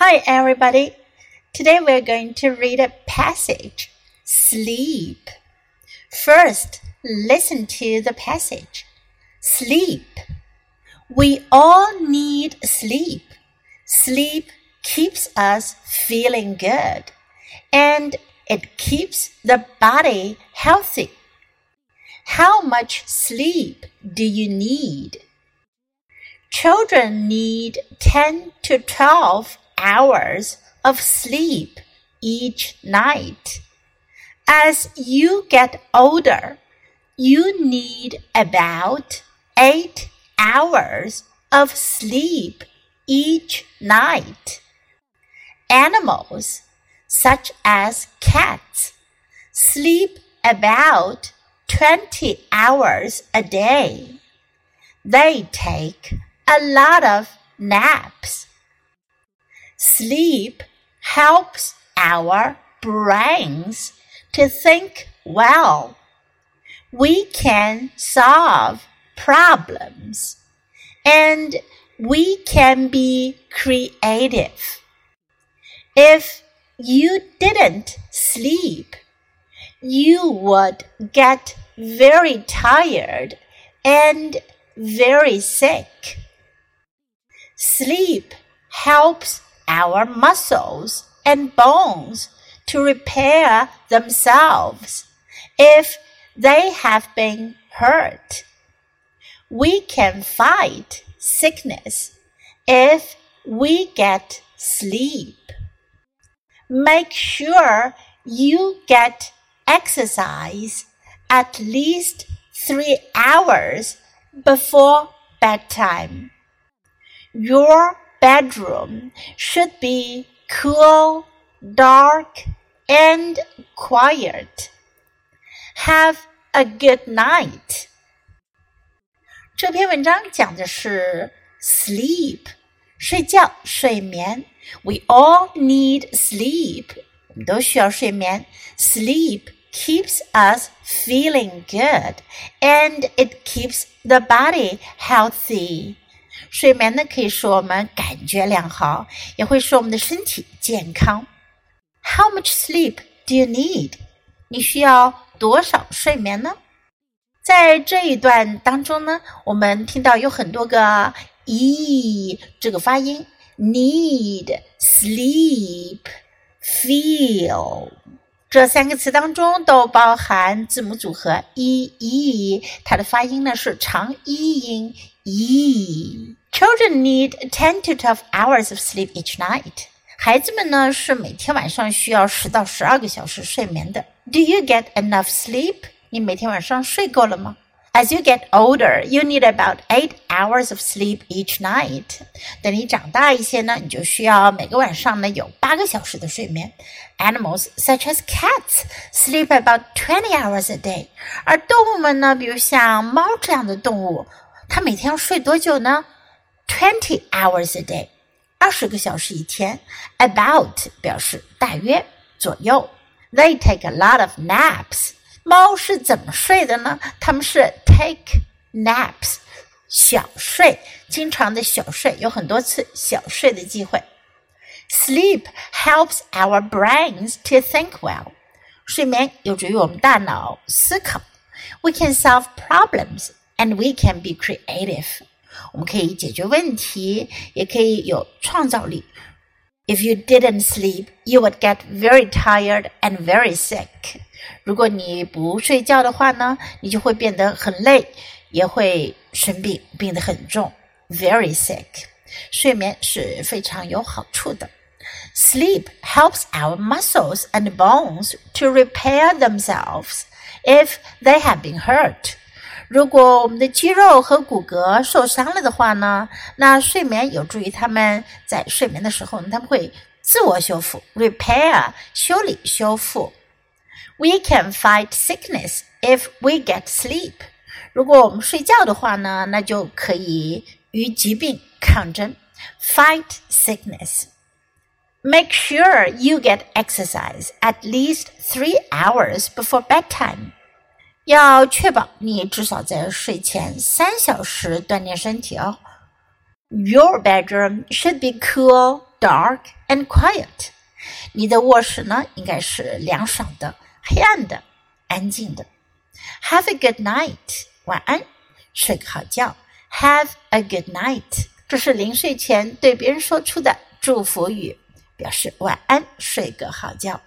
Hi, everybody. Today we're going to read a passage Sleep. First, listen to the passage Sleep. We all need sleep. Sleep keeps us feeling good and it keeps the body healthy. How much sleep do you need? Children need 10 to 12 hours of sleep each night. As you get older, you need about 8 hours of sleep each night. Animals, such as cats, sleep about 20 hours a day. They take a lot of naps. Sleep helps our brains to think well. We can solve problems and we can be creative. If you didn't sleep, you would get very tired and very sick. Sleep helps our muscles and bones to repair themselves if they have been hurt. We can fight sickness if we get sleep. Make sure you get exercise at least three hours before bedtime. Your bedroom should be cool, dark, and quiet. Have a good night. 这篇文章讲的是 sleep，睡觉、睡眠。We all need sleep，我们都需要睡眠。Sleep keeps us feeling good, and it keeps the body healthy. 睡眠呢，可以使我们感觉良好，也会使我们的身体健康。How much sleep do you need？你需要多少睡眠呢？在这一段当中呢，我们听到有很多个 e 这个发音，need、sleep、feel 这三个词当中都包含字母组合 e e，它的发音呢是长 e 音 e。Children need ten to twelve hours of sleep each night。孩子们呢是每天晚上需要十到十二个小时睡眠的。Do you get enough sleep？你每天晚上睡够了吗 ？As you get older, you need about eight hours of sleep each night。等你长大一些呢，你就需要每个晚上呢有八个小时的睡眠。Animals such as cats sleep about twenty hours a day。而动物们呢，比如像猫这样的动物，它每天要睡多久呢？twenty hours a day，二十个小时一天。About 表示大约左右。They take a lot of naps。猫是怎么睡的呢？它们是 take naps，小睡，经常的小睡，有很多次小睡的机会。Sleep helps our brains to think well。睡眠有助于我们大脑思考。We can solve problems and we can be creative。我们可以解决问题，也可以有创造力。 If you didn't sleep, you would get very tired and very sick. 如果你不睡觉的话呢，你就会变得很累，也会生病，病得很重，very sick。睡眠是非常有好处的。Sleep helps our muscles and bones to repair themselves if they have been hurt. 如果我们的肌肉和骨骼受伤了的话呢，那睡眠有助于他们在睡眠的时候呢，他们会自我修复 （repair） 修理修复。We can fight sickness if we get sleep。如果我们睡觉的话呢，那就可以与疾病抗争，fight sickness。Make sure you get exercise at least three hours before bedtime. 要确保你至少在睡前三小时锻炼身体哦。Your bedroom should be cool, dark and quiet。你的卧室呢，应该是凉爽的、黑暗的、安静的。Have a good night，晚安，睡个好觉。Have a good night，这是临睡前对别人说出的祝福语，表示晚安，睡个好觉。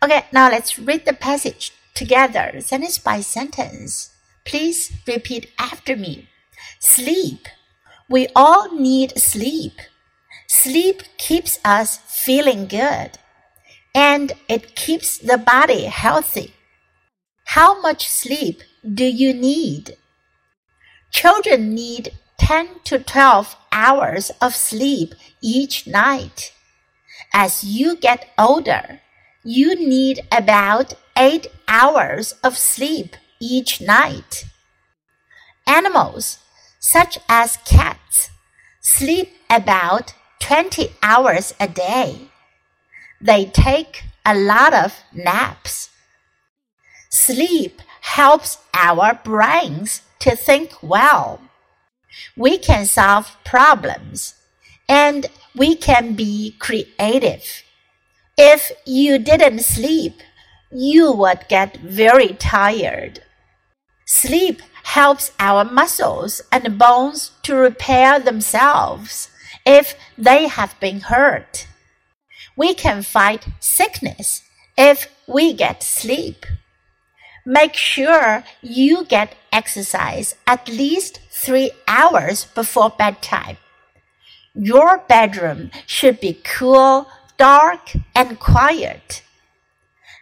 Okay, now let's read the passage together, sentence by sentence. Please repeat after me. Sleep. We all need sleep. Sleep keeps us feeling good and it keeps the body healthy. How much sleep do you need? Children need 10 to 12 hours of sleep each night. As you get older, you need about 8 hours of sleep each night. Animals, such as cats, sleep about 20 hours a day. They take a lot of naps. Sleep helps our brains to think well. We can solve problems and we can be creative. If you didn't sleep, you would get very tired. Sleep helps our muscles and bones to repair themselves if they have been hurt. We can fight sickness if we get sleep. Make sure you get exercise at least three hours before bedtime. Your bedroom should be cool, dark, and quiet.